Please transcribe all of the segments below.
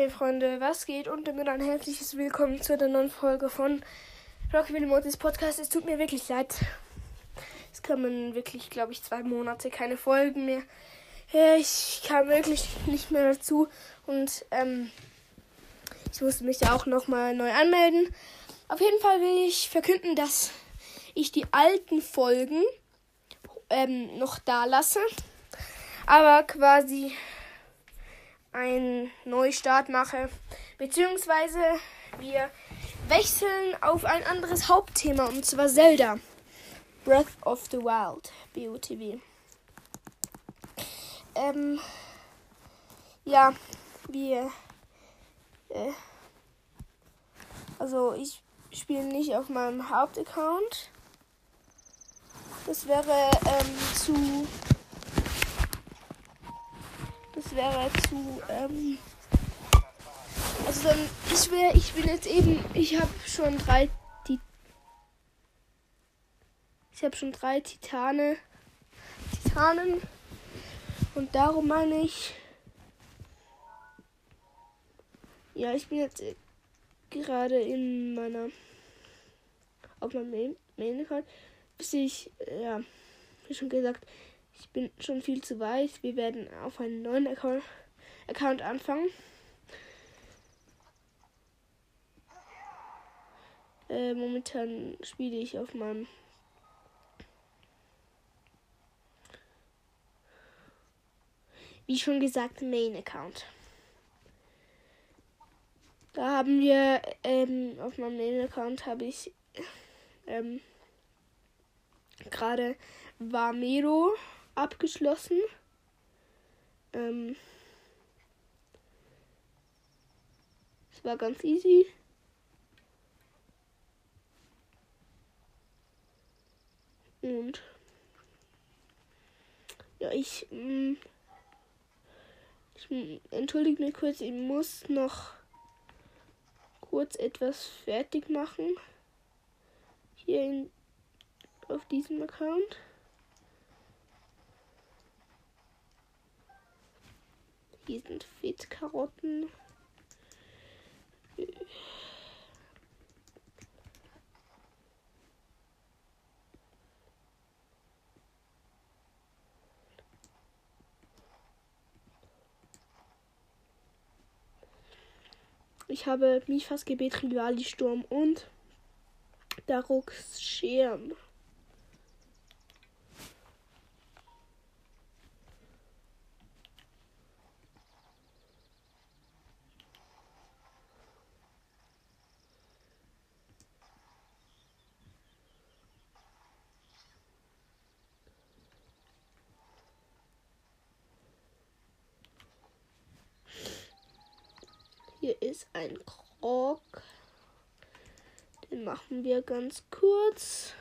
Hey Freunde, was geht? Und damit ein herzliches Willkommen zu der neuen Folge von Rocky Mortis Podcast. Es tut mir wirklich leid. Es kommen wirklich, glaube ich, zwei Monate keine Folgen mehr. Ich kam wirklich nicht mehr dazu und ähm, ich musste mich ja auch nochmal neu anmelden. Auf jeden Fall will ich verkünden, dass ich die alten Folgen ähm, noch da lasse, aber quasi einen Neustart mache. Beziehungsweise wir wechseln auf ein anderes Hauptthema und zwar Zelda. Breath of the Wild, BOTW. Ähm, ja, wir. Äh, also ich spiele nicht auf meinem Hauptaccount. Das wäre ähm, zu das wäre zu, ähm, also dann, ich wäre, ich bin jetzt eben, ich habe schon drei, die, ich habe schon drei Titane, Titanen. Und darum meine ich, ja, ich bin jetzt gerade in meiner, auf meinem Main, Main Account, bis ich, ja, wie schon gesagt, ich bin schon viel zu weit. Wir werden auf einen neuen Account, Account anfangen. Äh, momentan spiele ich auf meinem wie schon gesagt Main Account. Da haben wir ähm, auf meinem Main Account habe ich ähm, gerade Vamero abgeschlossen. Ähm, es war ganz easy. Und ja, ich, mm, ich entschuldige mich kurz, ich muss noch kurz etwas fertig machen. Hier in, auf diesem Account. Hier sind Fettkarotten. Ich habe Mifas Gebet, Rivali Sturm und Daruks Schirm. Hier ist ein Krog. Den machen wir ganz kurz.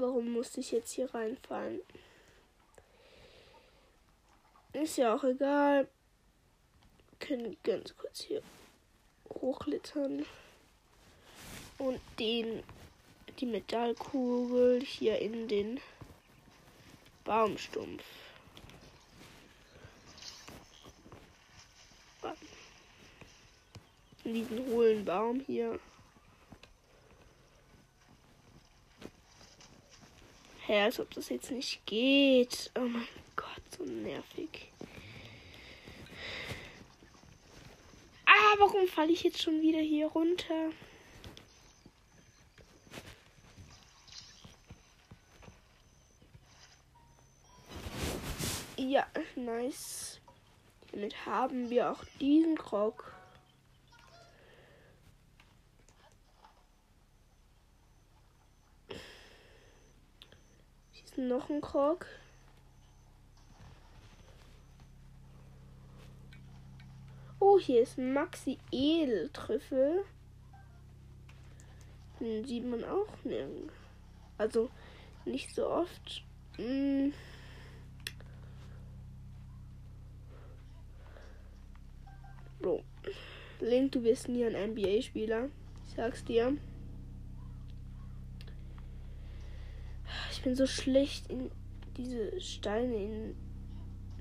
Warum musste ich jetzt hier reinfallen? Ist ja auch egal. Wir können ganz kurz hier hochlittern. Und den, die Metallkugel hier in den Baumstumpf. In diesen hohlen Baum hier. Hä, als ob das jetzt nicht geht. Oh mein Gott, so nervig. Ah, warum falle ich jetzt schon wieder hier runter? Ja, nice. Damit haben wir auch diesen Krog. Noch ein Krog. Oh, hier ist Maxi Edeltrüffel. Den sieht man auch nirgends. Also nicht so oft. Hm. Bro. Link, du wirst nie ein NBA-Spieler. Ich sag's dir. Ich bin so schlecht in diese Steine in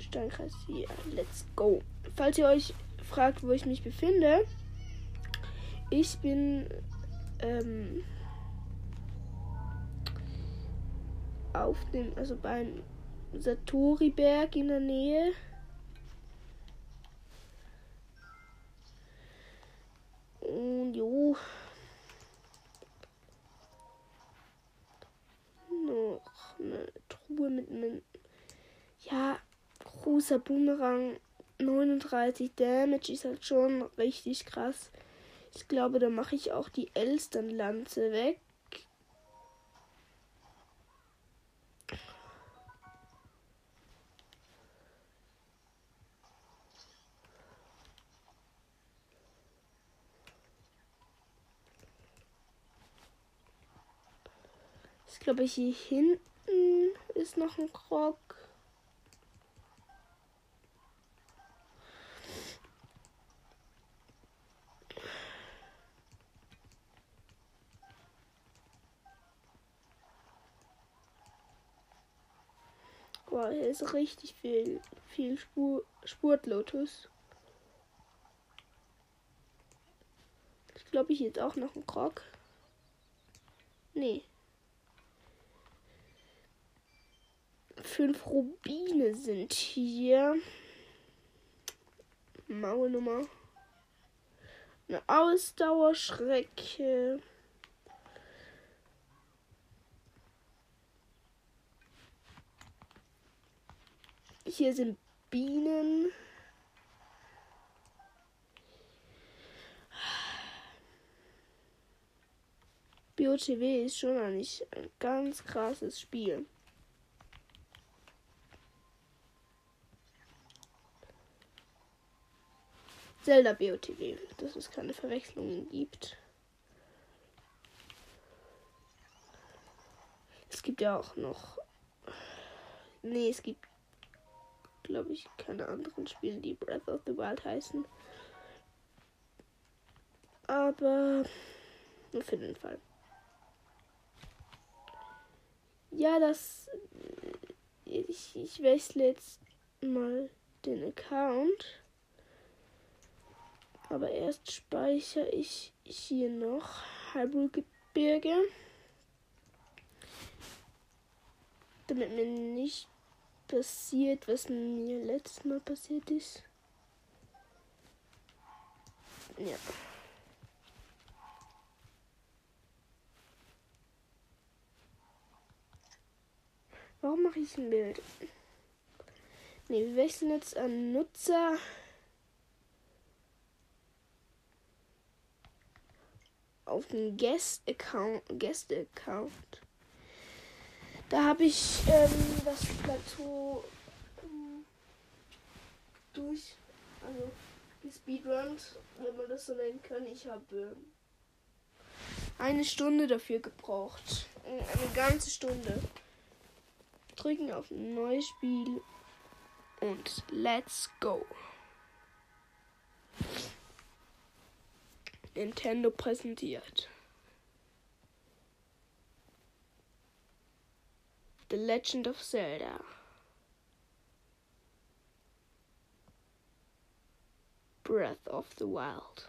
Steinkreis hier. Let's go. Falls ihr euch fragt, wo ich mich befinde, ich bin ähm, auf dem, also beim Satori-Berg in der Nähe. Einem, ja, großer Boomerang. 39 Damage ist halt schon richtig krass. Ich glaube, da mache ich auch die Elsternlanze weg. Ich glaube, hier hinten ist noch ein Krog. Boah, hier ist richtig viel, viel Spur, Spurtlotus. Ich glaube, ich jetzt auch noch einen Krog. Nee. Fünf Rubine sind hier. Maulnummer. Eine Ausdauerschrecke. Hier sind Bienen. BOTW ist schon eigentlich ein ganz krasses Spiel. Zelda BOTW, dass es keine Verwechslungen gibt. Es gibt ja auch noch. Nee, es gibt glaube ich, keine anderen Spiele, die Breath of the Wild heißen. Aber nur für den Fall. Ja, das. Ich, ich wechsle jetzt mal den Account. Aber erst speichere ich hier noch Heilbrückgebirge. Damit mir nicht passiert, was mir letztes Mal passiert ist. Ja. Warum mache ich ein Bild? Ne, wir wechseln jetzt an Nutzer. Auf den Guest-Account. Guest-Account. Da habe ich ähm, das Plateau ähm, durch, also gespeedrunnt, wenn man das so nennen kann. Ich habe ähm, eine Stunde dafür gebraucht. Eine ganze Stunde. Drücken auf neues Spiel und let's go. Nintendo präsentiert. The Legend of Zelda. Breath of the Wild.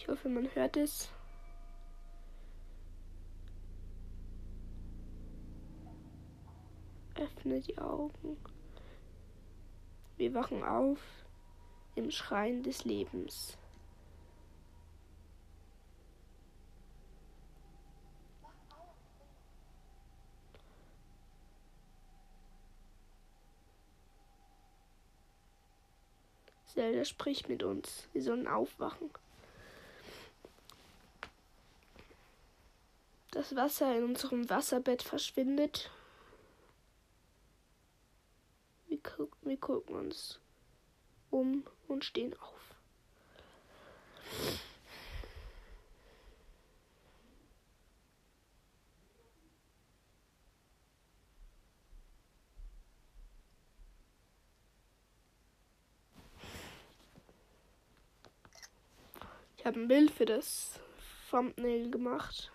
Ich hoffe, man hört es. Öffne die Augen. Wir wachen auf im Schrein des Lebens. Zelda spricht mit uns. Wir sollen aufwachen. Das Wasser in unserem Wasserbett verschwindet. Wir, gu wir gucken uns um und stehen auf. Ich habe ein Bild für das Thumbnail gemacht.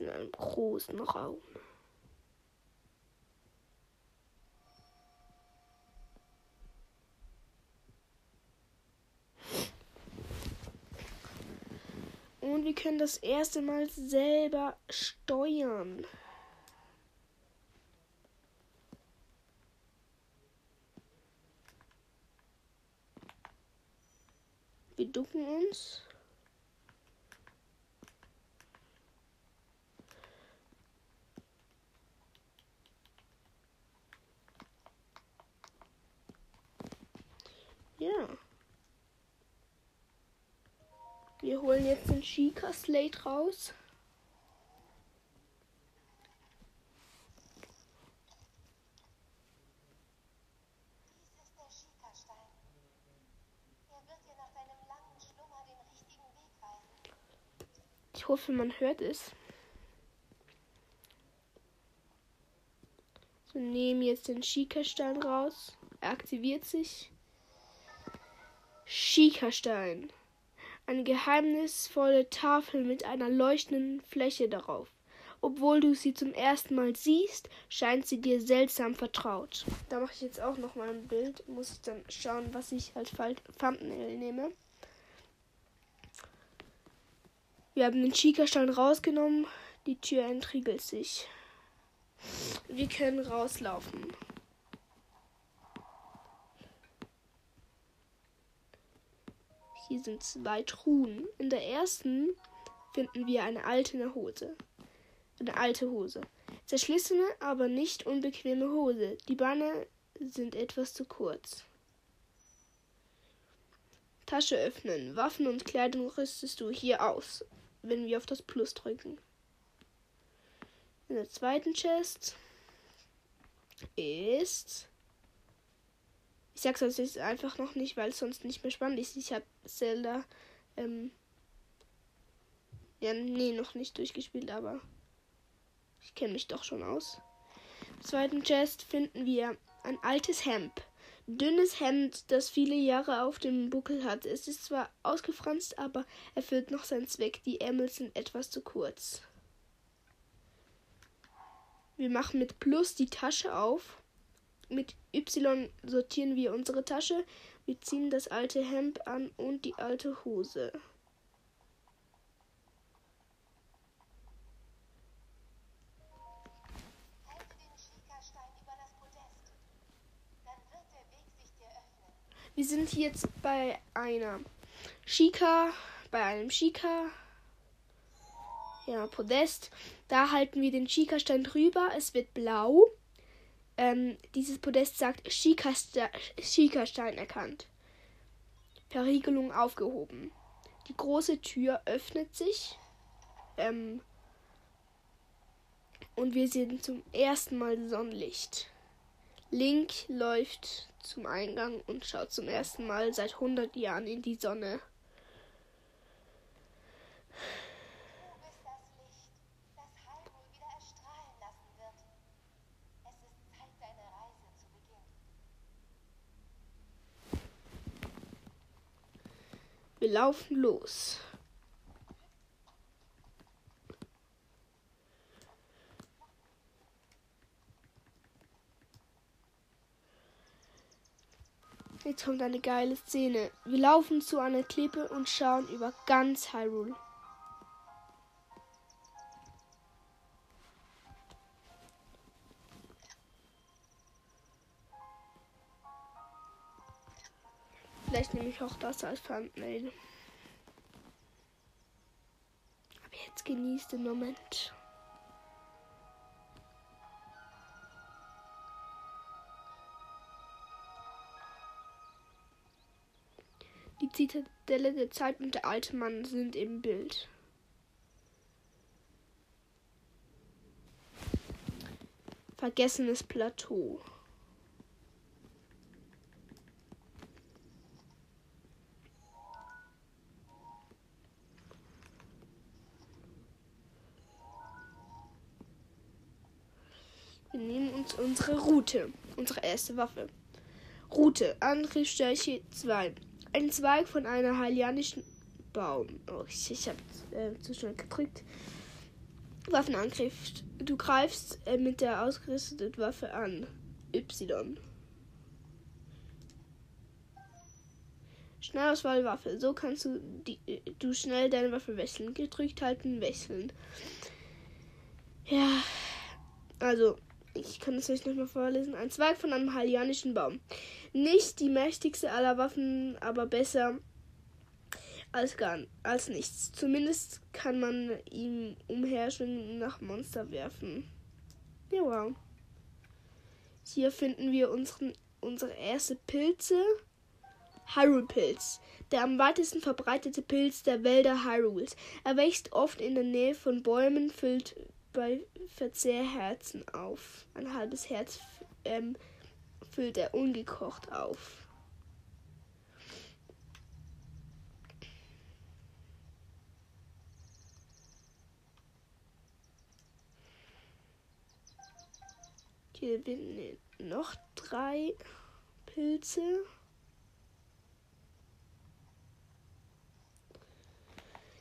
In einem großen Raum. Und wir können das erste Mal selber steuern. Wir ducken uns. Ja. Wir holen jetzt den Chica Slate raus. Ich hoffe, man hört es. So, nehmen jetzt den Schika-Stein raus. Er aktiviert sich. Schika-Stein. Eine geheimnisvolle Tafel mit einer leuchtenden Fläche darauf. Obwohl du sie zum ersten Mal siehst, scheint sie dir seltsam vertraut. Da mache ich jetzt auch noch mal ein Bild. Muss ich dann schauen, was ich als Thumbnail nehme. Wir haben den Schika-Stein rausgenommen. Die Tür entriegelt sich. Wir können rauslaufen. Hier sind zwei Truhen. In der ersten finden wir eine alte Hose. Eine alte Hose. Zerschlissene, aber nicht unbequeme Hose. Die Beine sind etwas zu kurz. Tasche öffnen. Waffen und Kleidung rüstest du hier aus, wenn wir auf das Plus drücken. In der zweiten Chest ist. Ich sag's euch jetzt einfach noch nicht, weil es sonst nicht mehr spannend ist. Ich habe Zelda. Ähm, ja, nee, noch nicht durchgespielt, aber ich kenne mich doch schon aus. Im zweiten Chest finden wir ein altes Hemd. Dünnes Hemd, das viele Jahre auf dem Buckel hat. Es ist zwar ausgefranst, aber erfüllt noch seinen Zweck. Die Ärmel sind etwas zu kurz. Wir machen mit Plus die Tasche auf. Mit Y sortieren wir unsere Tasche. Wir ziehen das alte Hemd an und die alte Hose. Schikastein. Wir sind jetzt bei einer Shika, bei einem Shika. Ja, Podest. Da halten wir den Shika-Stein drüber. Es wird blau. Ähm, dieses Podest sagt Shika-Stein erkannt. Verriegelung aufgehoben. Die große Tür öffnet sich. Ähm, und wir sehen zum ersten Mal Sonnenlicht. Link läuft zum Eingang und schaut zum ersten Mal seit 100 Jahren in die Sonne. Du bist das Licht, das Hyrule wieder erstrahlen lassen wird. Es ist Zeit, deine Reise zu beginnen. Wir laufen los. Jetzt kommt eine geile Szene. Wir laufen zu einer Klippe und schauen über ganz Hyrule. Vielleicht nehme ich auch das als Thumbnail. Aber jetzt genießt den Moment. Die Zitadelle der Zeit und der alte Mann sind im Bild. Vergessenes Plateau. Wir nehmen uns unsere Route, unsere erste Waffe. Route, Angriffsstärke 2. Ein Zweig von einer halianischen Baum. Oh, ich, ich habe äh, zu schnell gedrückt. Waffenangriff. Du greifst äh, mit der ausgerüsteten Waffe an. Y. Schnellauswahlwaffe. So kannst du die, äh, du schnell deine Waffe wechseln. Gedrückt halten, wechseln. Ja, also ich kann es euch nochmal vorlesen. Ein Zweig von einem halianischen Baum. Nicht die mächtigste aller Waffen, aber besser als gar als nichts. Zumindest kann man ihm umherschwingen nach Monster werfen. Ja, wow. Hier finden wir unseren, unsere erste Pilze. Hyrule-Pilz. Der am weitesten verbreitete Pilz der Wälder Hyrules. Er wächst oft in der Nähe von Bäumen, füllt bei Verzehr Herzen auf. Ein halbes Herz ähm, füllt er ungekocht auf. Hier sind noch drei Pilze.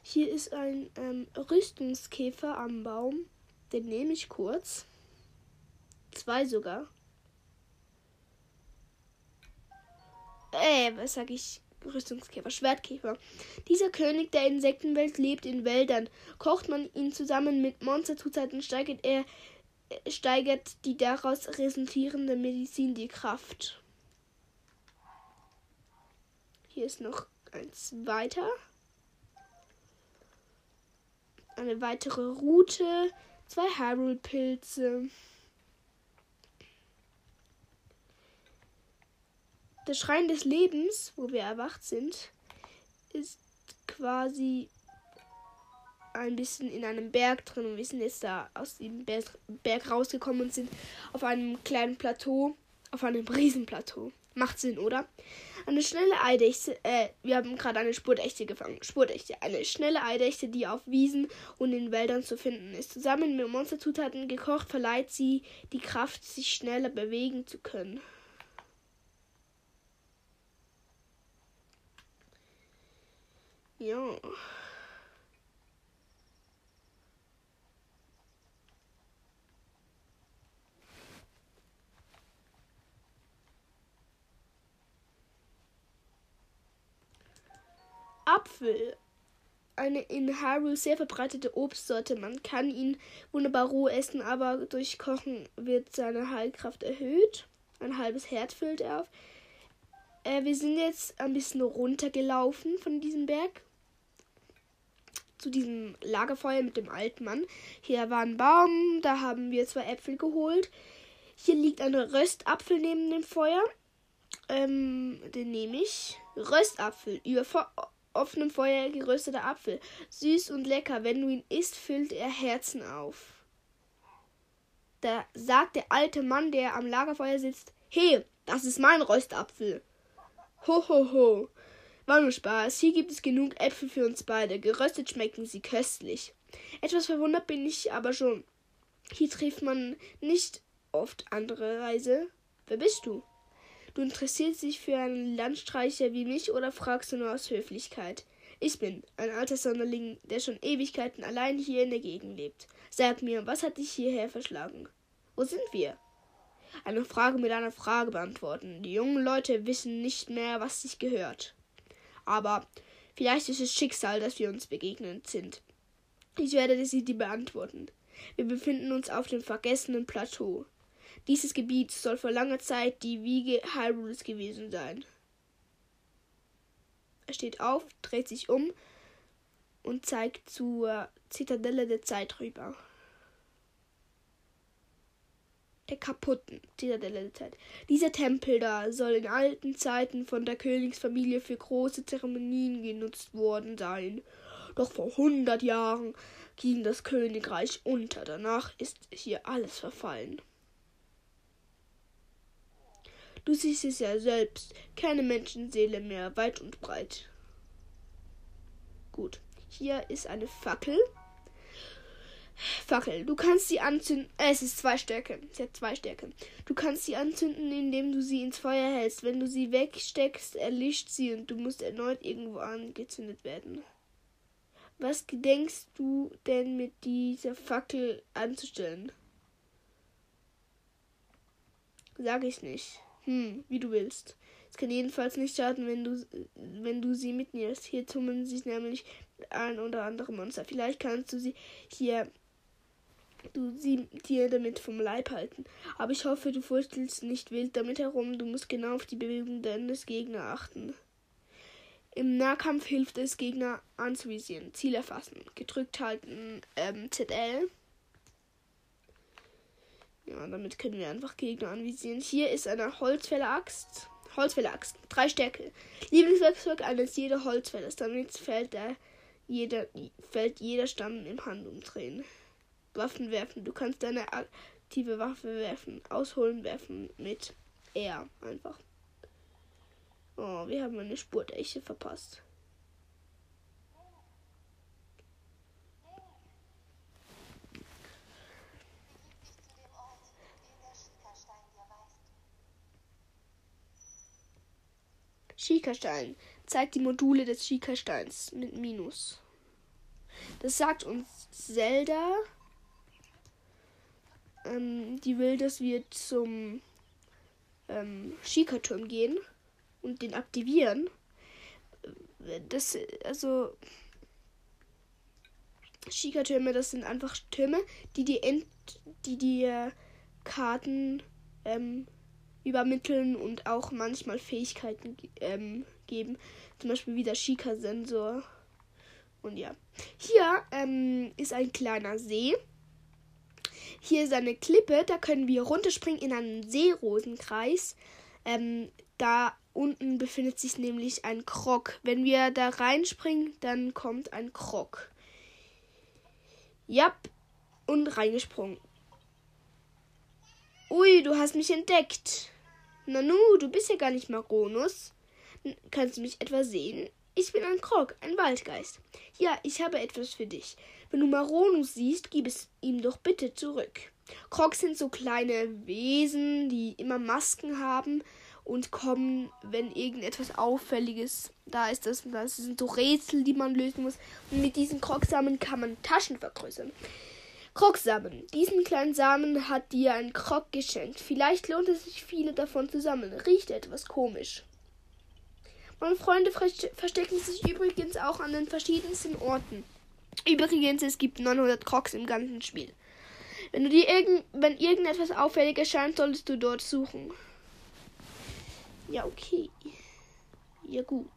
Hier ist ein ähm, Rüstungskäfer am Baum. Den nehme ich kurz. Zwei sogar. Äh, was sag ich? Rüstungskäfer, Schwertkäfer. Dieser König der Insektenwelt lebt in Wäldern. Kocht man ihn zusammen mit Monsterzutaten, steigert er äh, steigert die daraus resultierende Medizin die Kraft. Hier ist noch eins weiter. Eine weitere Route zwei Hyrule-Pilze. Der Schrein des Lebens, wo wir erwacht sind, ist quasi ein bisschen in einem Berg drin und wir sind jetzt da aus dem Berg rausgekommen und sind auf einem kleinen Plateau, auf einem Riesenplateau. Macht Sinn, oder? Eine schnelle Eidechse, äh, wir haben gerade eine Spurtechte gefangen. Spurtechte, eine schnelle Eidechse, die auf Wiesen und in Wäldern zu finden ist. Zusammen mit Monsterzutaten gekocht, verleiht sie die Kraft, sich schneller bewegen zu können. Ja. Apfel. Eine in Hyrule sehr verbreitete Obstsorte. Man kann ihn wunderbar roh essen, aber durch Kochen wird seine Heilkraft erhöht. Ein halbes Herz füllt er auf. Äh, wir sind jetzt ein bisschen runtergelaufen von diesem Berg zu diesem Lagerfeuer mit dem alten Mann. Hier war ein Baum, da haben wir zwei Äpfel geholt. Hier liegt ein Röstapfel neben dem Feuer. Ähm, den nehme ich. Röstapfel. Über offenem Feuer gerösteter Apfel. Süß und lecker. Wenn du ihn isst, füllt er Herzen auf. Da sagt der alte Mann, der am Lagerfeuer sitzt: Hey, das ist mein Röstapfel. Ho, ho, ho. War nur Spaß. Hier gibt es genug Äpfel für uns beide. Geröstet schmecken sie köstlich. Etwas verwundert bin ich aber schon. Hier trifft man nicht oft andere Reise. Wer bist du? Du interessierst dich für einen Landstreicher wie mich oder fragst du nur aus Höflichkeit? Ich bin ein alter Sonderling, der schon Ewigkeiten allein hier in der Gegend lebt. Sag mir, was hat dich hierher verschlagen? Wo sind wir? Eine Frage mit einer Frage beantworten. Die jungen Leute wissen nicht mehr, was sich gehört. Aber vielleicht ist es Schicksal, dass wir uns begegnet sind. Ich werde sie dir beantworten. Wir befinden uns auf dem vergessenen Plateau. Dieses Gebiet soll vor langer Zeit die Wiege Hyrules gewesen sein. Er steht auf, dreht sich um und zeigt zur Zitadelle der Zeit rüber. der kaputten Zitadelle-Zeit. Dieser Tempel da soll in alten Zeiten von der Königsfamilie für große Zeremonien genutzt worden sein. Doch vor hundert Jahren ging das Königreich unter. Danach ist hier alles verfallen. Du siehst es ja selbst, keine Menschenseele mehr, weit und breit. Gut, hier ist eine Fackel. Fackel. Du kannst sie anzünden. Äh, es ist zwei Stärke. Sie hat zwei Stärke. Du kannst sie anzünden, indem du sie ins Feuer hältst. Wenn du sie wegsteckst, erlischt sie und du musst erneut irgendwo angezündet werden. Was gedenkst du denn mit dieser Fackel anzustellen? Sag ich nicht. Hm, wie du willst. Es kann jedenfalls nicht schaden, wenn du, wenn du sie mitnimmst. Hier tummeln sich nämlich ein oder andere Monster. Vielleicht kannst du sie hier du sie dir damit vom Leib halten. Aber ich hoffe, du fuchtelst nicht wild damit herum. Du musst genau auf die Bewegung deines Gegners achten. Im Nahkampf hilft es, Gegner anzuvisieren. Ziel erfassen. Gedrückt halten ähm, ZL. Ja, damit können wir einfach Gegner anvisieren. Hier ist eine Holzfäller-Axt. Holzfäller-Axt. Drei Stärke. Lieblingswerkzeug eines jeder Holzfällers. Damit fällt, der, jeder, fällt jeder Stamm im Handumdrehen. Waffen werfen. Du kannst deine aktive Waffe werfen. Ausholen werfen mit R einfach. Oh, wir haben eine Spur der Eche verpasst. Schikastein zeigt die Module des Schikasteins mit Minus. Das sagt uns Zelda. Ähm, die will, dass wir zum ähm, Schikaturm gehen und den aktivieren. Das, also, Schika-Türme, das sind einfach Türme, die die, End, die, die äh, Karten ähm, übermitteln und auch manchmal Fähigkeiten ähm, geben. Zum Beispiel wie der Shika-Sensor. Und ja. Hier ähm, ist ein kleiner See. Hier ist eine Klippe, da können wir runterspringen in einen Seerosenkreis. Ähm, da unten befindet sich nämlich ein Krog. Wenn wir da reinspringen, dann kommt ein Krog. Ja, und reingesprungen. Ui, du hast mich entdeckt. Nanu, du bist ja gar nicht Maronus. Kannst du mich etwa sehen? Ich bin ein Krog, ein Waldgeist. Ja, ich habe etwas für dich. Wenn du Maronus siehst, gib es ihm doch bitte zurück. Krogs sind so kleine Wesen, die immer Masken haben und kommen, wenn irgendetwas Auffälliges da ist. Das, das sind so Rätsel, die man lösen muss. Und mit diesen Krogsamen kann man Taschen vergrößern. Krogsamen. Diesen kleinen Samen hat dir ein Krog geschenkt. Vielleicht lohnt es sich, viele davon zu sammeln. Riecht etwas komisch. Meine Freunde verstecken sich übrigens auch an den verschiedensten Orten. Übrigens, es gibt 900 Crocs im ganzen Spiel. Wenn du dir irgend, wenn irgendetwas auffällig erscheint, solltest du dort suchen. Ja, okay. Ja, gut.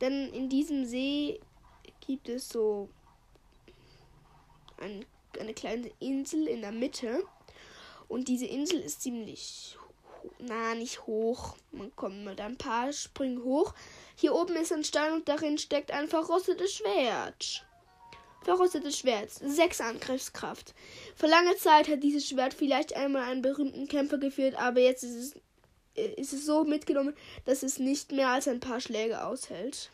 Denn in diesem See gibt es so ein, eine kleine Insel in der Mitte. Und diese Insel ist ziemlich, na, nicht hoch. Man kommt mit ein paar Sprüngen hoch. Hier oben ist ein Stein und darin steckt ein verrostetes Schwert. Verrostetes Schwert. Sechs Angriffskraft. Vor langer Zeit hat dieses Schwert vielleicht einmal einen berühmten Kämpfer geführt, aber jetzt ist es, äh, ist es so mitgenommen, dass es nicht mehr als ein paar Schläge aushält.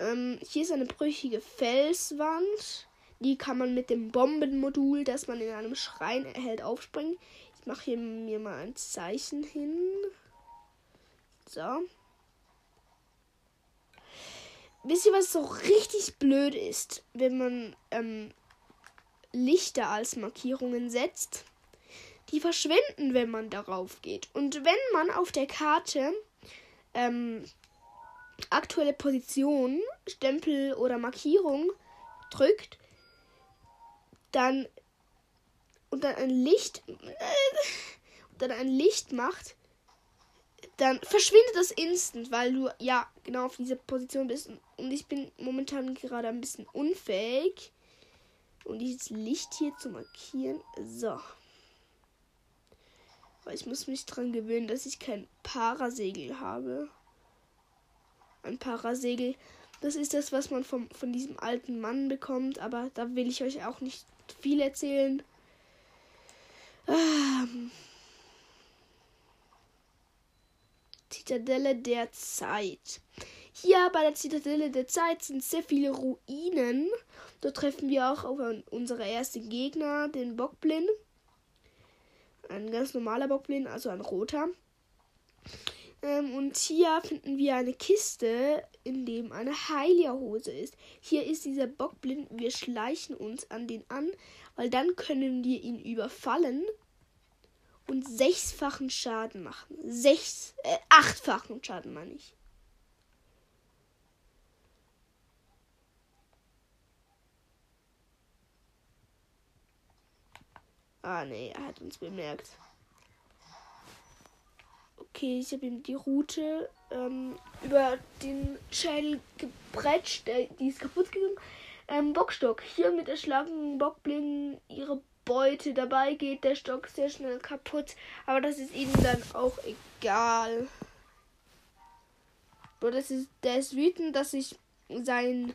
Ähm, hier ist eine brüchige Felswand. Die kann man mit dem Bombenmodul, das man in einem Schrein erhält, aufspringen. Ich mache hier mir mal ein Zeichen hin. So. Wisst ihr, was so richtig blöd ist, wenn man ähm, Lichter als Markierungen setzt? Die verschwinden, wenn man darauf geht. Und wenn man auf der Karte ähm, aktuelle Position, Stempel oder Markierung drückt, dann und dann ein Licht dann ein Licht macht, dann verschwindet das instant, weil du ja genau auf dieser Position bist. Und ich bin momentan gerade ein bisschen unfähig. Und dieses Licht hier zu markieren. So. Weil ich muss mich dran gewöhnen, dass ich kein Parasegel habe. Ein Parasegel. Das ist das, was man vom, von diesem alten Mann bekommt. Aber da will ich euch auch nicht viel erzählen. Ähm. Zitadelle der Zeit. Hier bei der Zitadelle der Zeit sind sehr viele Ruinen. Dort treffen wir auch auf unsere ersten Gegner, den Bockblin. Ein ganz normaler Bockblin, also ein roter. Ähm, und hier finden wir eine Kiste, in dem eine Heilierhose ist. Hier ist dieser Bockblind. Wir schleichen uns an den an, weil dann können wir ihn überfallen und sechsfachen Schaden machen. Sechs, äh, achtfachen Schaden meine ich. Ah, nee, er hat uns bemerkt. Okay, ich habe ihm die Route ähm, über den Schädel gebretscht. Äh, die ist kaputt gegangen. Ähm, Bockstock. Hier mit erschlagenen Bockblingen ihre Beute. Dabei geht der Stock sehr schnell kaputt. Aber das ist ihnen dann auch egal. Bro, das ist, der ist wütend, dass ich sein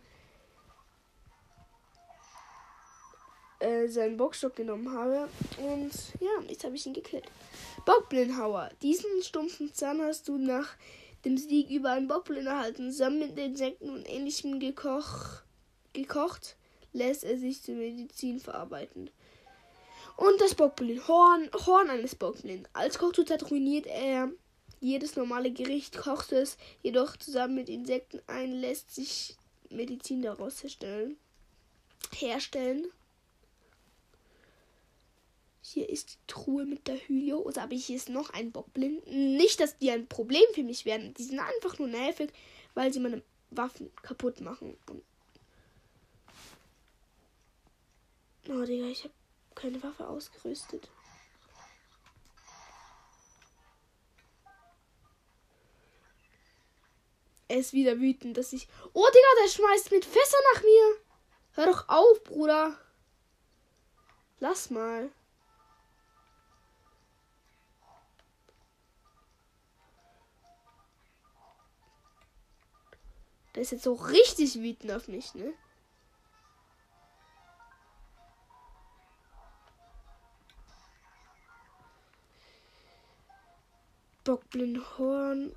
äh, seinen Bockstock genommen habe. Und ja, jetzt habe ich ihn gekillt. Bockblindhauer. Diesen stumpfen Zahn hast du nach dem Sieg über einen Bockblind erhalten. Zusammen mit Insekten und ähnlichem gekoch, gekocht lässt er sich zur Medizin verarbeiten. Und das Bockblind. Horn, Horn eines Bockblind. Als Kochzutat ruiniert er jedes normale Gericht, kocht es jedoch zusammen mit Insekten ein, lässt sich Medizin daraus herstellen. herstellen. Hier ist die Truhe mit der Hyliose, aber hier ist noch ein Bockblind. Nicht, dass die ein Problem für mich werden. Die sind einfach nur nervig, weil sie meine Waffen kaputt machen. Oh, Digga, ich habe keine Waffe ausgerüstet. Er ist wieder wütend, dass ich. Oh, Digga, der schmeißt mit Fässer nach mir. Hör doch auf, Bruder. Lass mal. Der ist jetzt so richtig wütend auf mich, ne? Bockblindhorn.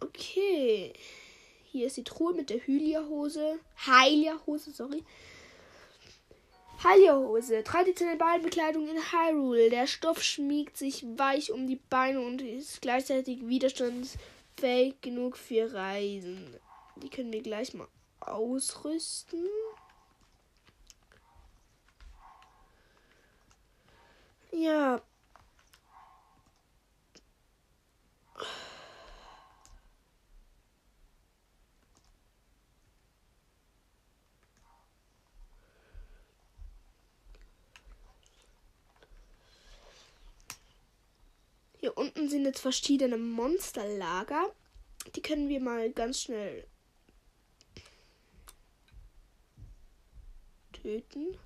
Okay. Hier ist die Truhe mit der Hylia-Hose. Heilia-Hose, sorry. Heilia-Hose. Traditionelle Beinbekleidung in Hyrule. Der Stoff schmiegt sich weich um die Beine und ist gleichzeitig widerstandsfähig genug für Reisen. Die können wir gleich mal ausrüsten. Ja. Hier sind jetzt verschiedene Monsterlager. Die können wir mal ganz schnell töten.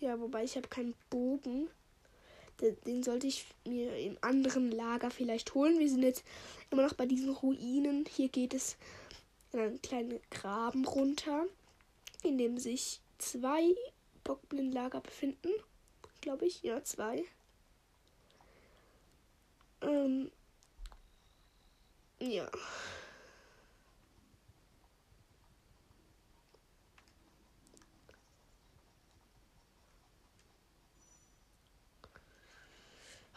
Ja, wobei ich habe keinen Bogen. Den, sollte ich mir im anderen Lager vielleicht holen. Wir sind jetzt immer noch bei diesen Ruinen. Hier geht es in einen kleinen Graben runter, in dem sich zwei Bockblindlager befinden. Glaube ich. Ja, zwei. Ähm, ja.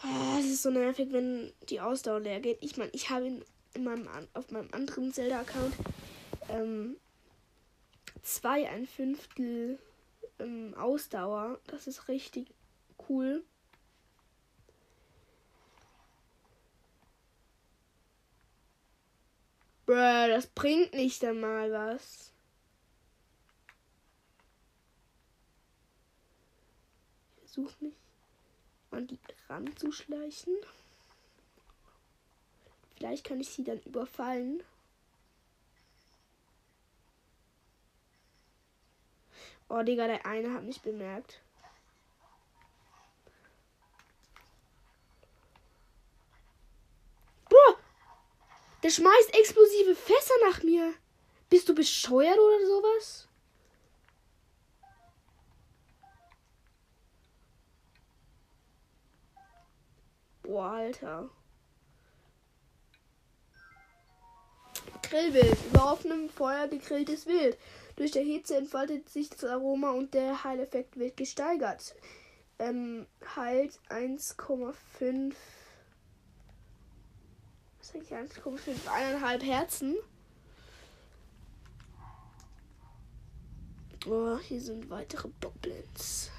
Oh, es ist so nervig, wenn die Ausdauer leer geht. Ich meine, ich habe ihn in auf meinem anderen Zelda-Account ähm, zwei ein Fünftel ähm, Ausdauer. Das ist richtig cool. Bruh, das bringt nicht einmal was. Ich versuche mich an die ranzuschleichen. Vielleicht kann ich sie dann überfallen. Oh, Digga, der eine hat mich bemerkt. Boah! Der schmeißt explosive Fässer nach mir. Bist du bescheuert oder sowas? Boah, Alter. Grillwild. Über offenem Feuer gegrilltes Wild. Durch der Hitze entfaltet sich das Aroma und der Heileffekt wird gesteigert. Ähm, heilt 1,5. Was sag ich? 1,5? Eineinhalb Herzen. Oh, hier sind weitere Goblins.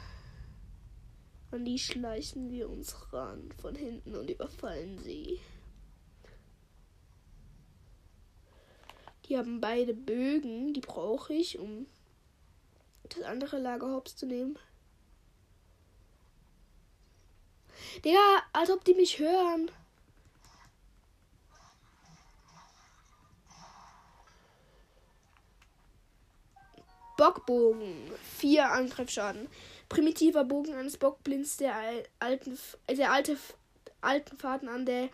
An die schleichen wir uns ran von hinten und überfallen sie. Die haben beide Bögen, die brauche ich, um das andere Lager hops zu nehmen. Digga, als ob die mich hören. Bockbogen. Vier Angriffsschaden. Primitiver Bogen eines Bockblinds, der alten, der alte, alten Faden an der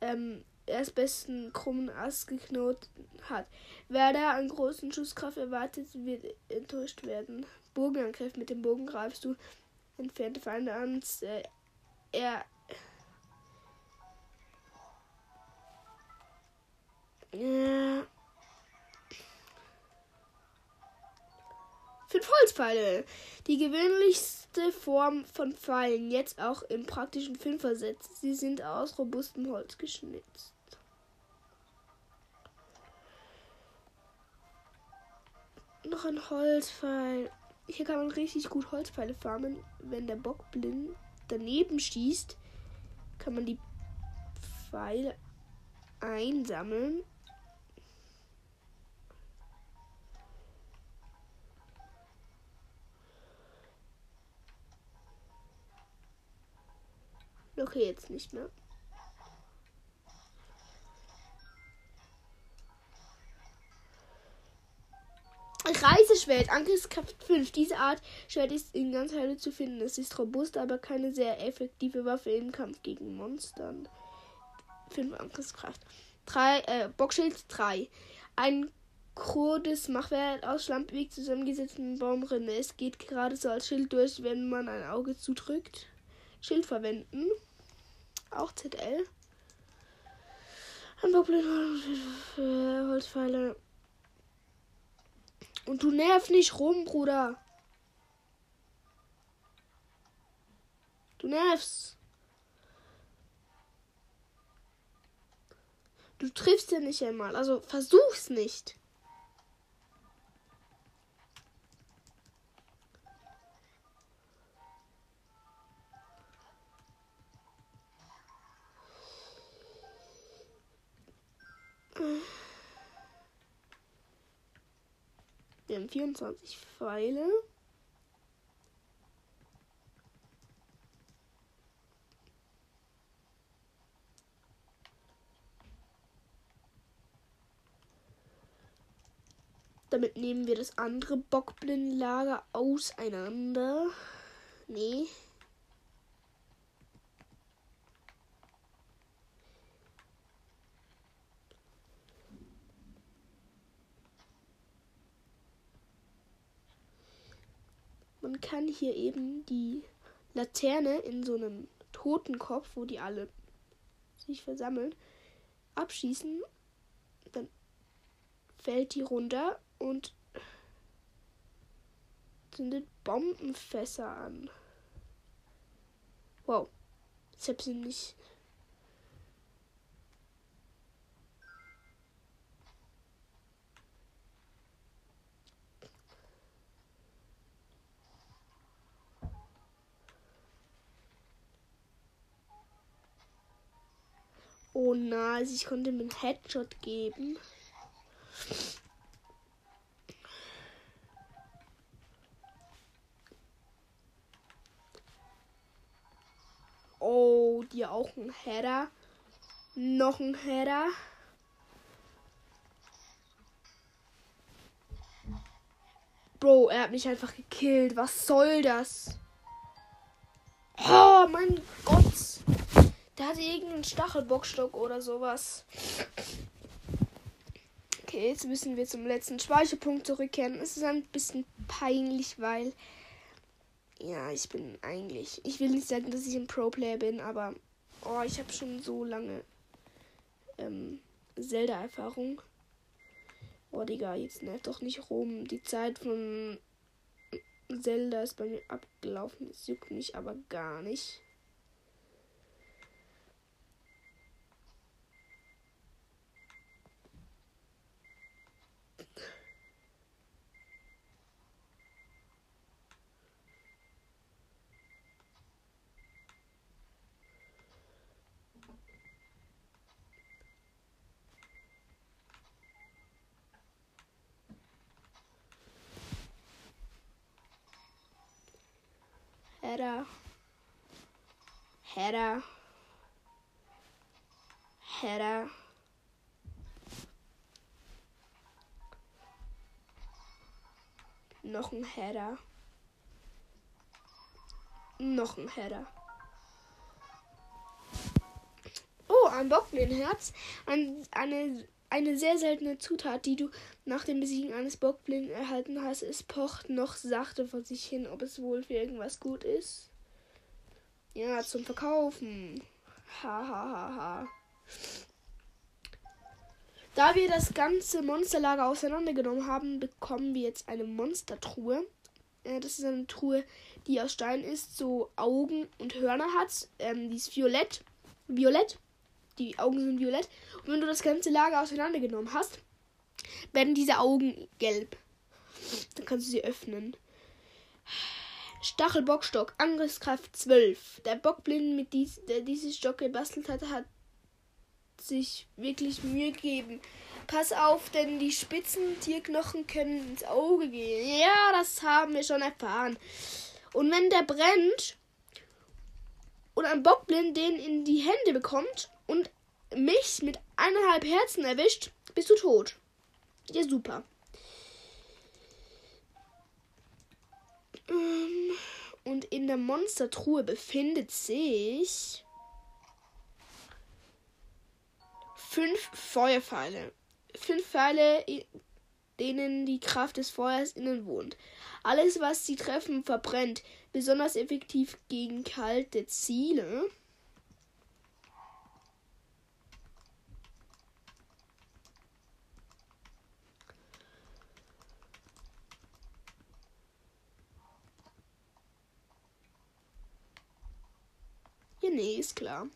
ähm, erstbesten krummen Ast geknotet hat. Wer da einen großen Schusskraft erwartet, wird enttäuscht werden. Bogenangriff. Mit dem Bogen greifst du entfernte Feinde an. Äh, er. Ja. Fünf Holzpfeile. Die gewöhnlichste Form von Pfeilen, jetzt auch im praktischen Fünfersatz. Sie sind aus robustem Holz geschnitzt. Noch ein Holzpfeil. Hier kann man richtig gut Holzpfeile farmen. Wenn der Bock blind daneben schießt, kann man die Pfeile einsammeln. Okay, jetzt nicht mehr. Reiseschwert, Angriffskraft 5. Diese Art Schwert ist in ganz Hölle zu finden. Es ist robust, aber keine sehr effektive Waffe im Kampf gegen Monstern. 5 Angriffskraft. 3, äh, Bockschild 3. Ein krudes Machwerk aus schlampig zusammengesetzten Baumrinde. Es geht gerade so als Schild durch, wenn man ein Auge zudrückt. Schild verwenden. Auch ZL. Ein Bockblind, Holzpfeile. Und du nerv nicht rum, Bruder. Du nervst. Du triffst ja nicht einmal. Also versuch's nicht. Wir haben 24 Pfeile. Damit nehmen wir das andere Bockblindenlager auseinander. Nee. Man kann hier eben die Laterne in so einem Totenkopf, wo die alle sich versammeln, abschießen. Dann fällt die runter und zündet Bombenfässer an. Wow. Ich habe sie nicht Oh nice, ich konnte mir einen Headshot geben. Oh, dir auch ein Header. Noch ein Header. Bro, er hat mich einfach gekillt. Was soll das? Oh, mein Gott. Der hatte irgendeinen Stachelbockstock oder sowas. Okay, jetzt müssen wir zum letzten Speicherpunkt zurückkehren. Es ist ein bisschen peinlich, weil. Ja, ich bin eigentlich. Ich will nicht sagen, dass ich ein Pro-Player bin, aber. Oh, ich habe schon so lange ähm, Zelda-Erfahrung. Oh, Digga, jetzt nervt doch nicht rum. Die Zeit von Zelda ist bei mir abgelaufen. Es juckt mich aber gar nicht. Header. Header. Header. Noch ein Header. Noch ein Header. Oh, ein Bockblindherz. Ein, eine, eine sehr seltene Zutat, die du nach dem Besiegen eines Bockblinden erhalten hast. Es pocht noch sachte vor sich hin, ob es wohl für irgendwas gut ist. Ja, zum Verkaufen. Ha, ha, ha, ha. Da wir das ganze Monsterlager auseinandergenommen haben, bekommen wir jetzt eine Monstertruhe. Äh, das ist eine Truhe, die aus Stein ist, so Augen und Hörner hat. Ähm, die ist violett. Violett. Die Augen sind violett. Und wenn du das ganze Lager auseinandergenommen hast, werden diese Augen gelb. Dann kannst du sie öffnen. Stachelbockstock, Angriffskraft 12. Der Bockblind, mit dies, der diese Stock gebastelt hat, hat sich wirklich Mühe gegeben. Pass auf, denn die spitzen Tierknochen können ins Auge gehen. Ja, das haben wir schon erfahren. Und wenn der brennt und ein Bockblind den in die Hände bekommt und mich mit eineinhalb Herzen erwischt, bist du tot. Ja, super. Ähm, und in der Monstertruhe befindet sich fünf Feuerpfeile. Fünf Pfeile, denen die Kraft des Feuers innen wohnt. Alles, was sie treffen, verbrennt. Besonders effektiv gegen kalte Ziele. Ja, nee, ist klar.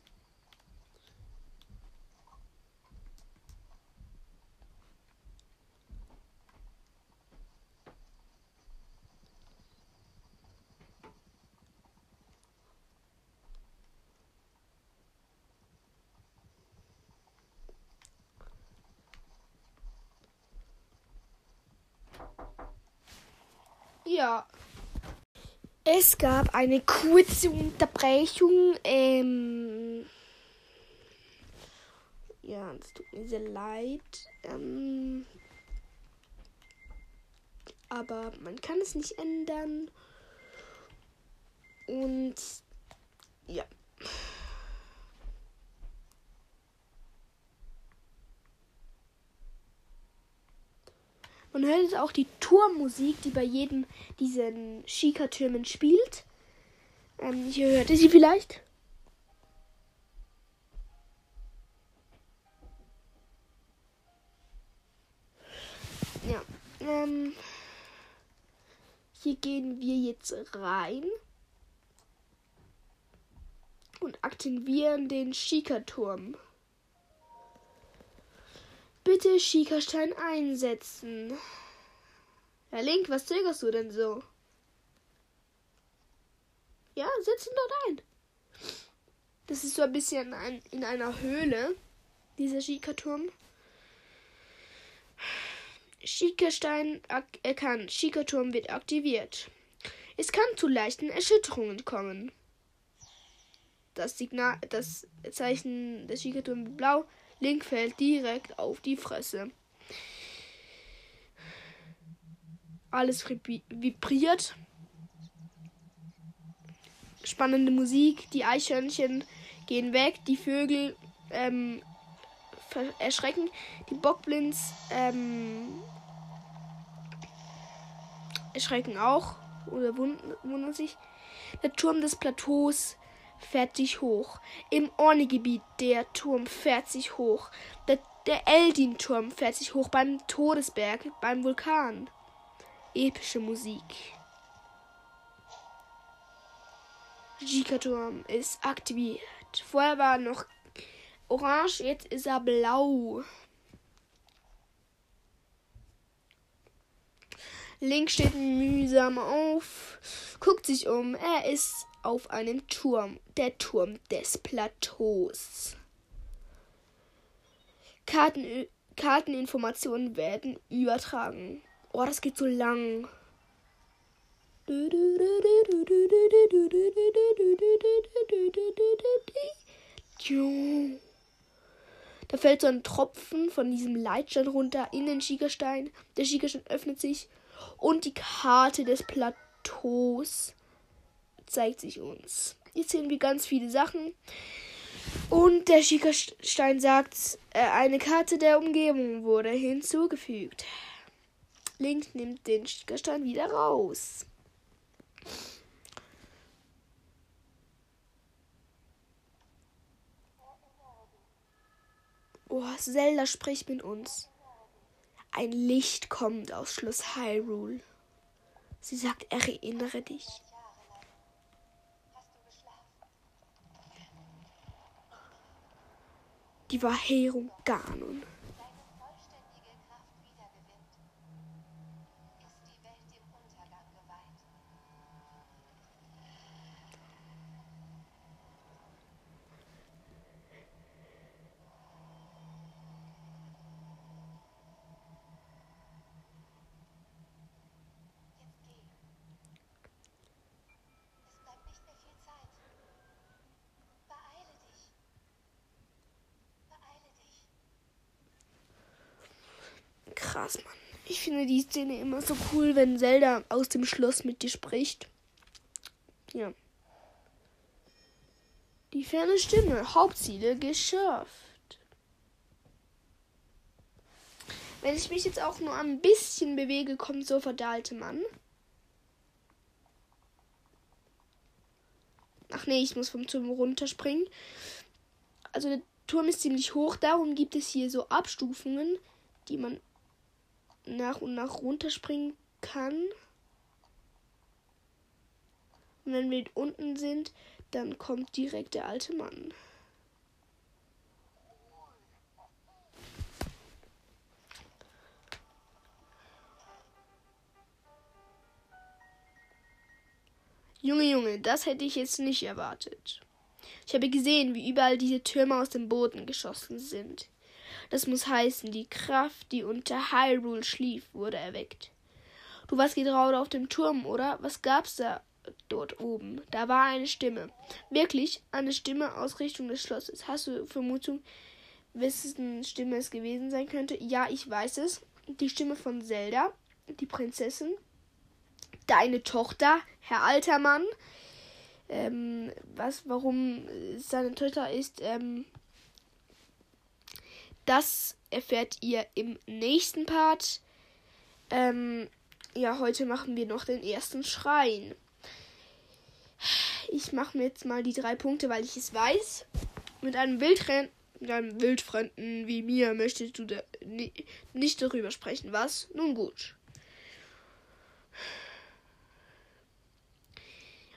Ja. Es gab eine kurze Unterbrechung. Ähm ja, es tut mir sehr leid. Ähm aber man kann es nicht ändern. Und ja. Man hört jetzt auch die Turmmusik, die bei jedem diesen Shika-Türmen spielt. Ähm, hier hört ihr sie vielleicht. Ja. Ähm, hier gehen wir jetzt rein und aktivieren den Shika-Turm. Bitte Schiekerstein einsetzen. Herr Link, was zögerst du denn so? Ja, setz ihn dort ein. Das ist so ein bisschen ein, in einer Höhle, dieser Schiekerturm. Schiekerstein erkannt. Schiekerturm wird aktiviert. Es kann zu leichten Erschütterungen kommen. Das Signal, das Zeichen des Schiekerturms blau. Link fällt direkt auf die Fresse. Alles vibriert. Spannende Musik. Die Eichhörnchen gehen weg. Die Vögel ähm, erschrecken. Die Bockblins ähm, erschrecken auch oder wundern sich. Der Turm des Plateaus fährt sich hoch. Im Orni-Gebiet der Turm fährt sich hoch. Der, der Eldin-Turm fährt sich hoch beim Todesberg, beim Vulkan. Epische Musik. Jika-Turm ist aktiviert. Vorher war noch orange, jetzt ist er blau. Link steht mühsam auf, guckt sich um. Er ist auf einem Turm, der Turm des Plateaus. Karten, Karteninformationen werden übertragen. Oh, das geht so lang. Da fällt so ein Tropfen von diesem Leitstein runter in den Schiegerstein. Der Schiegerstein öffnet sich und die Karte des Plateaus zeigt sich uns. Jetzt sehen wir ganz viele Sachen. Und der Schiegerstein sagt, äh, eine Karte der Umgebung wurde hinzugefügt. Link nimmt den Schiegerstein wieder raus. Oh, Zelda spricht mit uns. Ein Licht kommt aus Schloss Hyrule. Sie sagt, erinnere dich. Die Verheerung Ganon. krass, Mann. Ich finde die Szene immer so cool, wenn Zelda aus dem Schloss mit dir spricht. Ja. Die ferne Stimme. Hauptziele geschafft. Wenn ich mich jetzt auch nur ein bisschen bewege, kommt sofort der Mann. Ach nee, ich muss vom Turm runterspringen. Also der Turm ist ziemlich hoch, darum gibt es hier so Abstufungen, die man nach und nach runterspringen kann. Und wenn wir unten sind, dann kommt direkt der alte Mann. Junge, Junge, das hätte ich jetzt nicht erwartet. Ich habe gesehen, wie überall diese Türme aus dem Boden geschossen sind. Das muss heißen, die Kraft, die unter Hyrule schlief, wurde erweckt. Du warst gerade auf dem Turm, oder? Was gab's da dort oben? Da war eine Stimme. Wirklich eine Stimme aus Richtung des Schlosses. Hast du Vermutung, wessen Stimme es gewesen sein könnte? Ja, ich weiß es. Die Stimme von Zelda, die Prinzessin. Deine Tochter, Herr Altermann. Ähm, was, warum seine Tochter ist, ähm, das erfährt ihr im nächsten Part. Ähm, ja, heute machen wir noch den ersten Schrein. Ich mache mir jetzt mal die drei Punkte, weil ich es weiß. Mit einem Wildren mit einem Wildfremden wie mir möchtest du nicht darüber sprechen, was? Nun gut.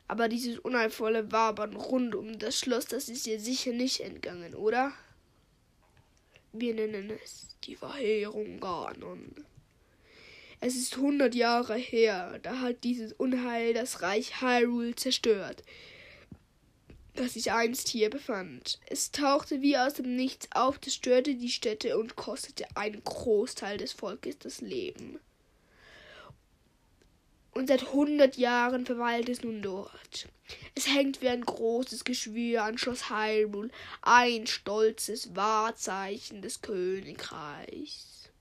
Aber dieses unheilvolle Wabern rund um das Schloss, das ist dir sicher nicht entgangen, oder? Wir nennen es die Verheerung Ganon. Es ist hundert Jahre her, da hat dieses Unheil das Reich Hyrule zerstört. das sich einst hier befand. Es tauchte wie aus dem Nichts auf, zerstörte die Städte und kostete einen Großteil des Volkes das Leben. Und seit hundert Jahren verweilt es nun dort. Es hängt wie ein großes Geschwür an Schloss Hyrule, ein stolzes Wahrzeichen des Königreichs.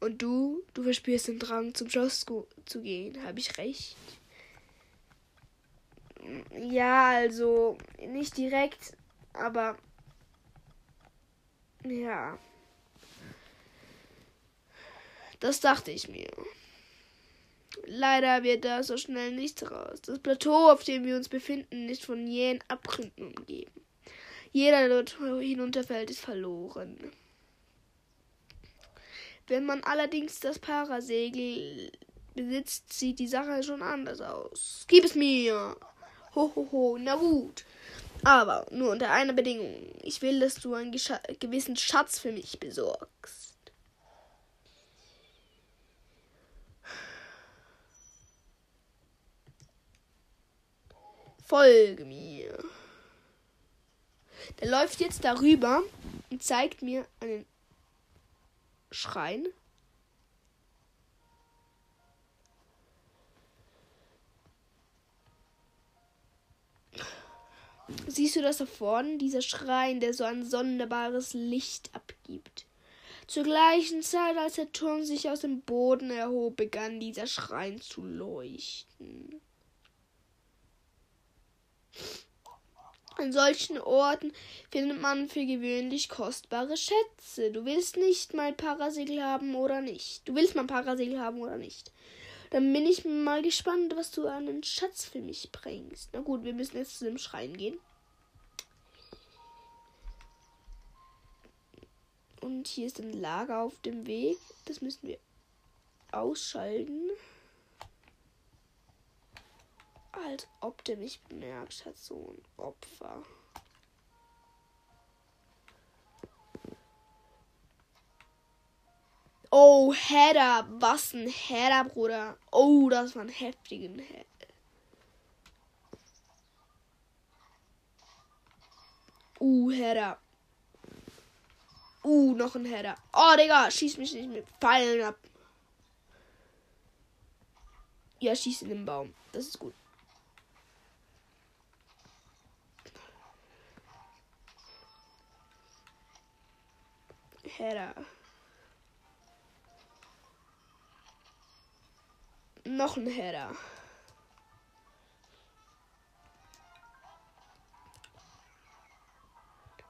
Und du, du verspürst den Drang, zum Schloss zu gehen, habe ich recht? Ja, also nicht direkt, aber ja. Das dachte ich mir. Leider wird da so schnell nichts raus. Das Plateau, auf dem wir uns befinden, ist von jähen Abgründen umgeben. Jeder, der dort hinunterfällt, ist verloren. Wenn man allerdings das Parasegel besitzt, sieht die Sache schon anders aus. Gib es mir! Ho, ho, ho, na gut. Aber nur unter einer Bedingung. Ich will, dass du einen gewissen Schatz für mich besorgst. Folge mir. Der läuft jetzt darüber und zeigt mir einen Schrein. Siehst du das da vorne? Dieser Schrein, der so ein sonderbares Licht abgibt. Zur gleichen Zeit, als der Turm sich aus dem Boden erhob, begann dieser Schrein zu leuchten. An solchen Orten findet man für gewöhnlich kostbare Schätze. Du willst nicht mal Parasegel haben oder nicht. Du willst mal Parasegel haben oder nicht. Dann bin ich mal gespannt, was du an einen Schatz für mich bringst. Na gut, wir müssen jetzt zu dem Schrein gehen. Und hier ist ein Lager auf dem Weg. Das müssen wir ausschalten. Als ob der mich bemerkt hat, so ein Opfer. Oh, Header. Was ein Header, Bruder. Oh, das war ein heftigen Header. Uh, Header. Uh, noch ein Header. Oh, Digga, schieß mich nicht mit Pfeilen ab. Ja, schieß in den Baum. Das ist gut. Header. Noch ein Header.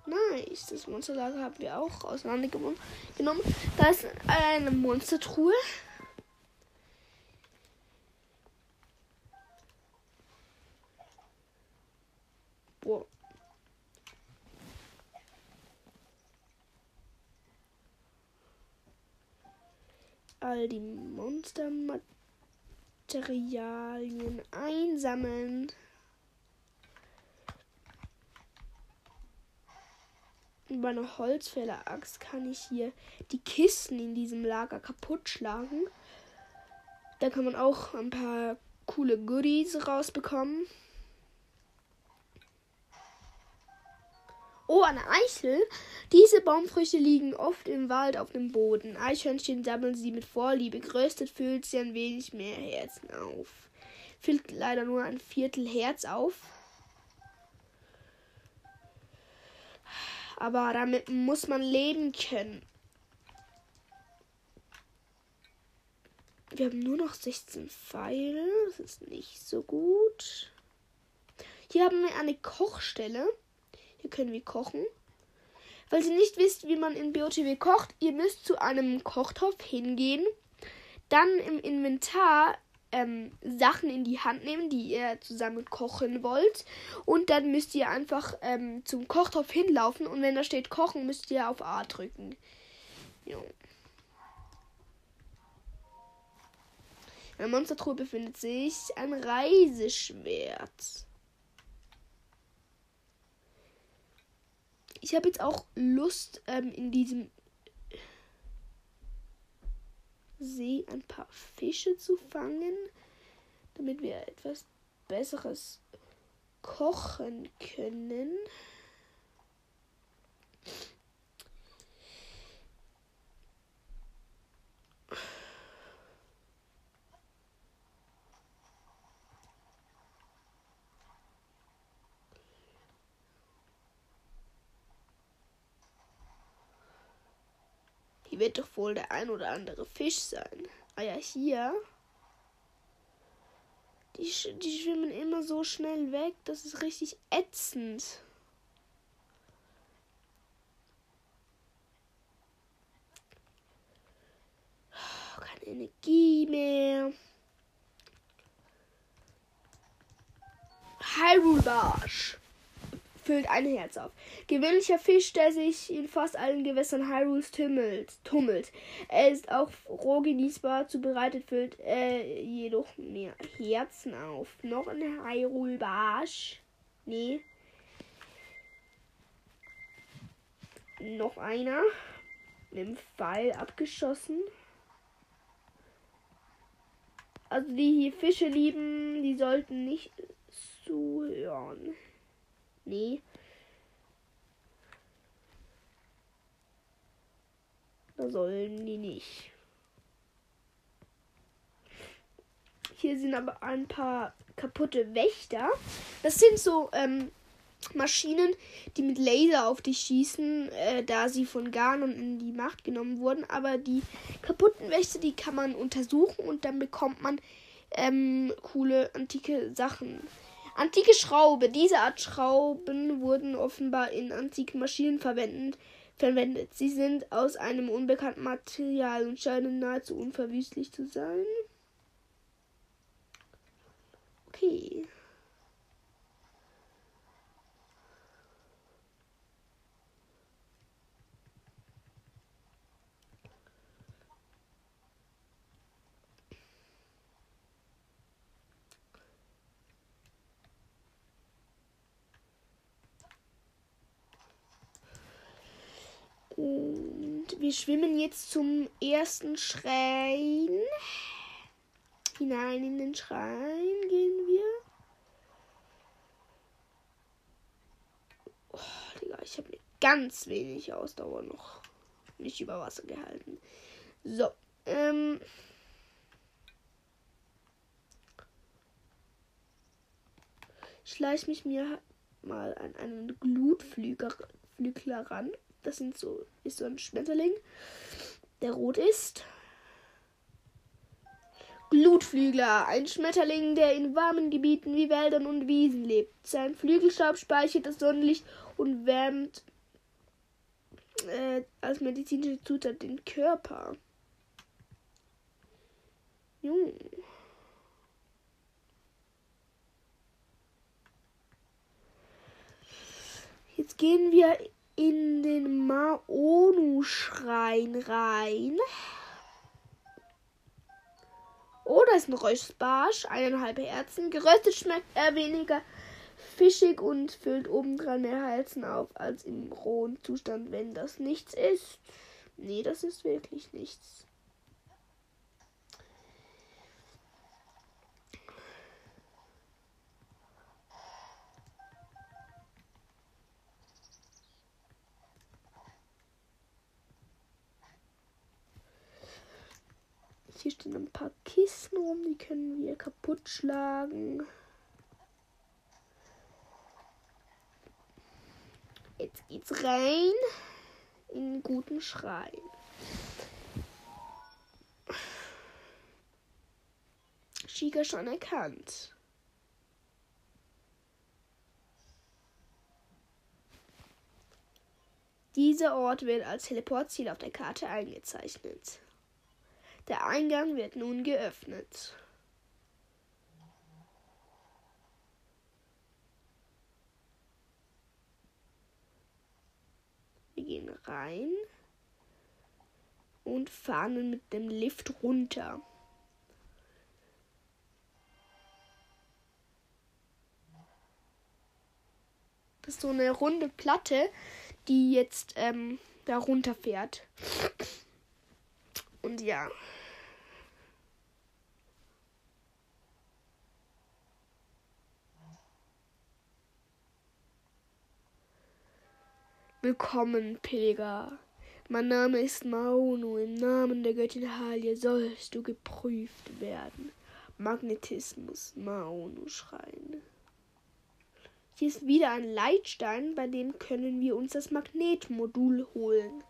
Nice. Das Monsterlager haben wir auch auseinandergenommen. Da ist eine Monstertruhe. Boah. All die Monstermaterialien einsammeln. Über eine Holzfäller-Axt kann ich hier die Kisten in diesem Lager kaputt schlagen. Da kann man auch ein paar coole Goodies rausbekommen. Oh, eine Eichel. Diese Baumfrüchte liegen oft im Wald auf dem Boden. Eichhörnchen sammeln sie mit Vorliebe. Geröstet füllt sie ein wenig mehr Herzen auf. Füllt leider nur ein Viertel Herz auf. Aber damit muss man leben können. Wir haben nur noch 16 Pfeile. Das ist nicht so gut. Hier haben wir eine Kochstelle. Hier können wir kochen. Falls ihr nicht wisst, wie man in BOTW kocht, ihr müsst zu einem Kochtopf hingehen, dann im Inventar ähm, Sachen in die Hand nehmen, die ihr zusammen kochen wollt. Und dann müsst ihr einfach ähm, zum Kochtopf hinlaufen und wenn da steht Kochen, müsst ihr auf A drücken. Jo. In der Monstertruhe befindet sich ein Reiseschwert. Ich habe jetzt auch Lust, ähm, in diesem See ein paar Fische zu fangen. damit wir etwas Besseres kochen können. Wird doch wohl der ein oder andere Fisch sein. Ah ja, hier. Die, die schwimmen immer so schnell weg. Das ist richtig ätzend. Oh, Keine Energie mehr. Hyrule Barsch füllt ein Herz auf. Gewöhnlicher Fisch, der sich in fast allen Gewässern Hyrules tummelt. tummelt. Er ist auch roh genießbar, zubereitet füllt er jedoch mehr Herzen auf. Noch ein Hyrule Barsch. Nee. Noch einer. Mit dem Pfeil abgeschossen. Also die hier Fische lieben, die sollten nicht zuhören. Nee. Da sollen die nicht. Hier sind aber ein paar kaputte Wächter. Das sind so ähm, Maschinen, die mit Laser auf dich schießen, äh, da sie von Ganon in die Macht genommen wurden. Aber die kaputten Wächter, die kann man untersuchen und dann bekommt man ähm, coole antike Sachen. Antike Schraube. Diese Art Schrauben wurden offenbar in antiken Maschinen verwendet. Sie sind aus einem unbekannten Material und scheinen nahezu unverwüstlich zu sein. Okay. Und wir schwimmen jetzt zum ersten Schrein. Hinein in den Schrein gehen wir. Oh, Digga, ich habe mir ganz wenig Ausdauer noch nicht über Wasser gehalten. So, ähm. Schleich mich mir mal an einen Glutflügler Flügler ran. Das sind so, ist so ein Schmetterling, der rot ist. Glutflügler, ein Schmetterling, der in warmen Gebieten wie Wäldern und Wiesen lebt. Sein Flügelstaub speichert das Sonnenlicht und wärmt äh, als medizinische Zutat den Körper. Junge. Jetzt gehen wir in den Maonu-Schrein rein. Oh, da ist ein Räuschbarsch, eineinhalb Herzen. Geröstet schmeckt er weniger fischig und füllt obendran mehr Halsen auf als im rohen Zustand, wenn das nichts ist. Nee, das ist wirklich nichts. Hier stehen ein paar Kisten rum, die können wir kaputt schlagen. Jetzt geht's rein in den guten Schrein. Shiga schon erkannt. Dieser Ort wird als Teleportziel auf der Karte eingezeichnet. Der Eingang wird nun geöffnet. Wir gehen rein und fahren mit dem Lift runter. Das ist so eine runde Platte, die jetzt ähm, da runterfährt. Und ja. Willkommen, Pilger. Mein Name ist Maunu. Im Namen der Göttin Halia sollst du geprüft werden. Magnetismus, Maunu schreien. Hier ist wieder ein Leitstein, bei dem können wir uns das Magnetmodul holen.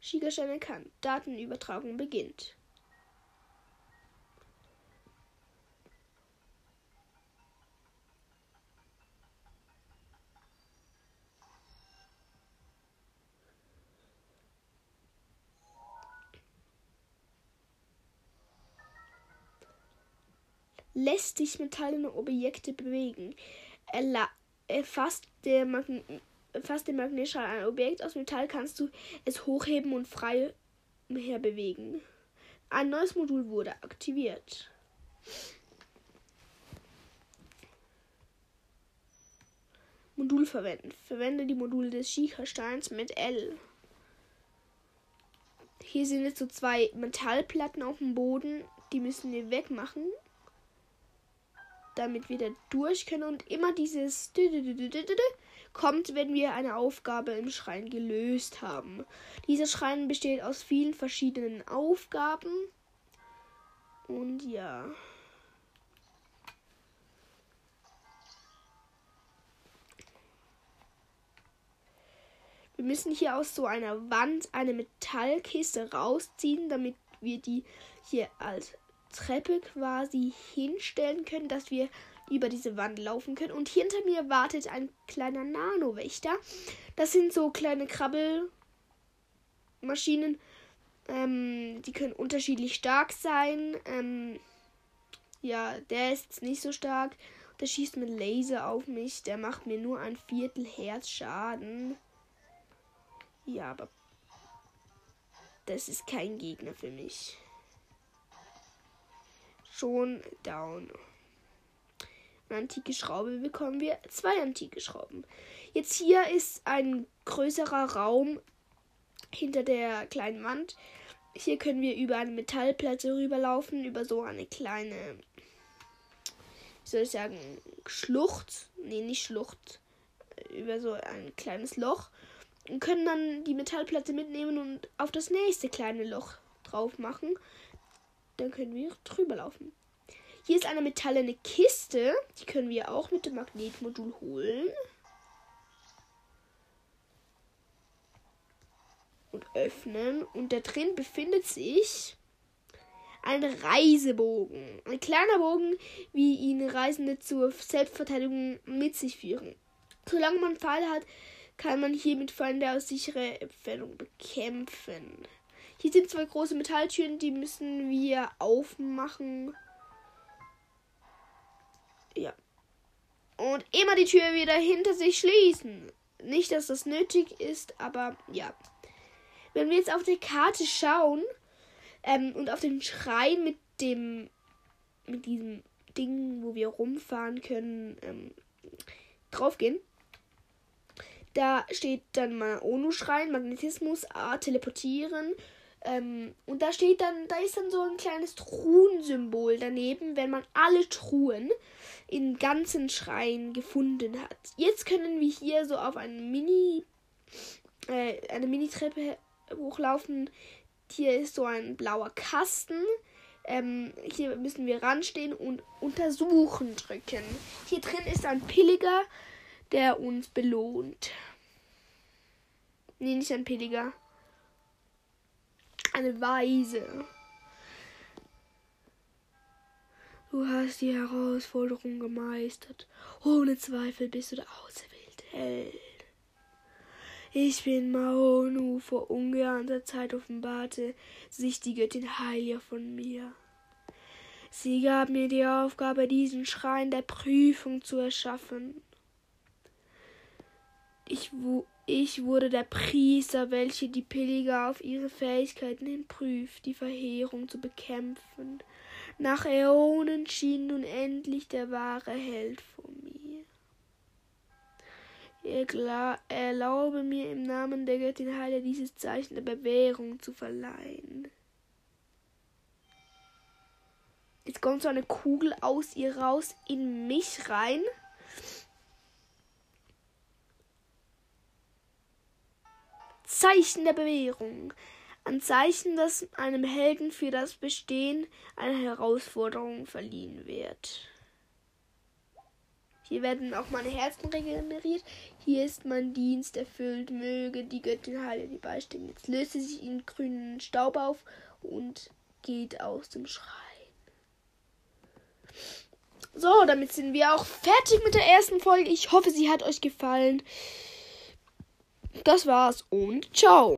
Schiegerstein erkannt. Datenübertragung beginnt. Lässt sich metallene Objekte bewegen. Er erfasst der, Magne fasst der Magnetschall ein Objekt aus Metall, kannst du es hochheben und frei herbewegen. Ein neues Modul wurde aktiviert. Modul verwenden. Verwende die Module des Schiefersteins mit L. Hier sind jetzt so zwei Metallplatten auf dem Boden. Die müssen wir wegmachen damit wir da durch können und immer dieses kommt, wenn wir eine Aufgabe im Schrein gelöst haben. Dieser Schrein besteht aus vielen verschiedenen Aufgaben. Und ja. Wir müssen hier aus so einer Wand eine Metallkiste rausziehen, damit wir die hier als Treppe quasi hinstellen können, dass wir über diese Wand laufen können. Und hinter mir wartet ein kleiner Nano-Wächter. Das sind so kleine Krabbelmaschinen. Ähm, die können unterschiedlich stark sein. Ähm, ja, der ist nicht so stark. Der schießt mit Laser auf mich. Der macht mir nur ein Viertel Herz Schaden. Ja, aber das ist kein Gegner für mich schon down. Eine antike Schraube bekommen wir zwei antike Schrauben. Jetzt hier ist ein größerer Raum hinter der kleinen Wand. Hier können wir über eine Metallplatte rüberlaufen, über so eine kleine, wie soll ich sagen, Schlucht. Nee, nicht Schlucht. Über so ein kleines Loch. Und können dann die Metallplatte mitnehmen und auf das nächste kleine Loch drauf machen. Dann können wir drüber laufen. Hier ist eine metallene Kiste. Die können wir auch mit dem Magnetmodul holen. Und öffnen. Und da drin befindet sich ein Reisebogen. Ein kleiner Bogen, wie ihn Reisende zur Selbstverteidigung mit sich führen. Solange man Pfeile hat, kann man hiermit Feinde aus sicherer Entfernung bekämpfen. Hier sind zwei große Metalltüren, die müssen wir aufmachen. Ja. Und immer die Tür wieder hinter sich schließen. Nicht, dass das nötig ist, aber ja. Wenn wir jetzt auf der Karte schauen ähm, und auf den Schrein mit dem mit diesem Ding, wo wir rumfahren können, ähm, draufgehen, da steht dann mal ONU-Schrein, Magnetismus, A, Teleportieren, ähm, und da steht dann, da ist dann so ein kleines Truhensymbol daneben, wenn man alle Truhen im ganzen Schrein gefunden hat. Jetzt können wir hier so auf einen Mini, äh, eine Mini-Treppe hochlaufen. Hier ist so ein blauer Kasten. Ähm, hier müssen wir ranstehen und untersuchen drücken. Hier drin ist ein Pilger, der uns belohnt. Nee, nicht ein Pilger eine Weise. Du hast die Herausforderung gemeistert. Ohne Zweifel bist du der auserwählte. Ich bin Maonu. Vor ungeahnter Zeit offenbarte sich die Göttin Heilia von mir. Sie gab mir die Aufgabe, diesen Schrein der Prüfung zu erschaffen. Ich, ich wurde der Priester, welche die Pilger auf ihre Fähigkeiten hin prüft, die Verheerung zu bekämpfen. Nach Äonen schien nun endlich der wahre Held vor mir. Erlaube mir im Namen der Göttin Heile dieses Zeichen der Bewährung zu verleihen. Jetzt kommt so eine Kugel aus ihr raus in mich rein. Zeichen der Bewährung. Ein Zeichen, das einem Helden für das Bestehen einer Herausforderung verliehen wird. Hier werden auch meine Herzen regeneriert. Hier ist mein Dienst erfüllt. Möge die Göttin Heile die beistehen. Jetzt löst sie sich in grünen Staub auf und geht aus dem Schrein. So, damit sind wir auch fertig mit der ersten Folge. Ich hoffe, sie hat euch gefallen. Das war's und ciao.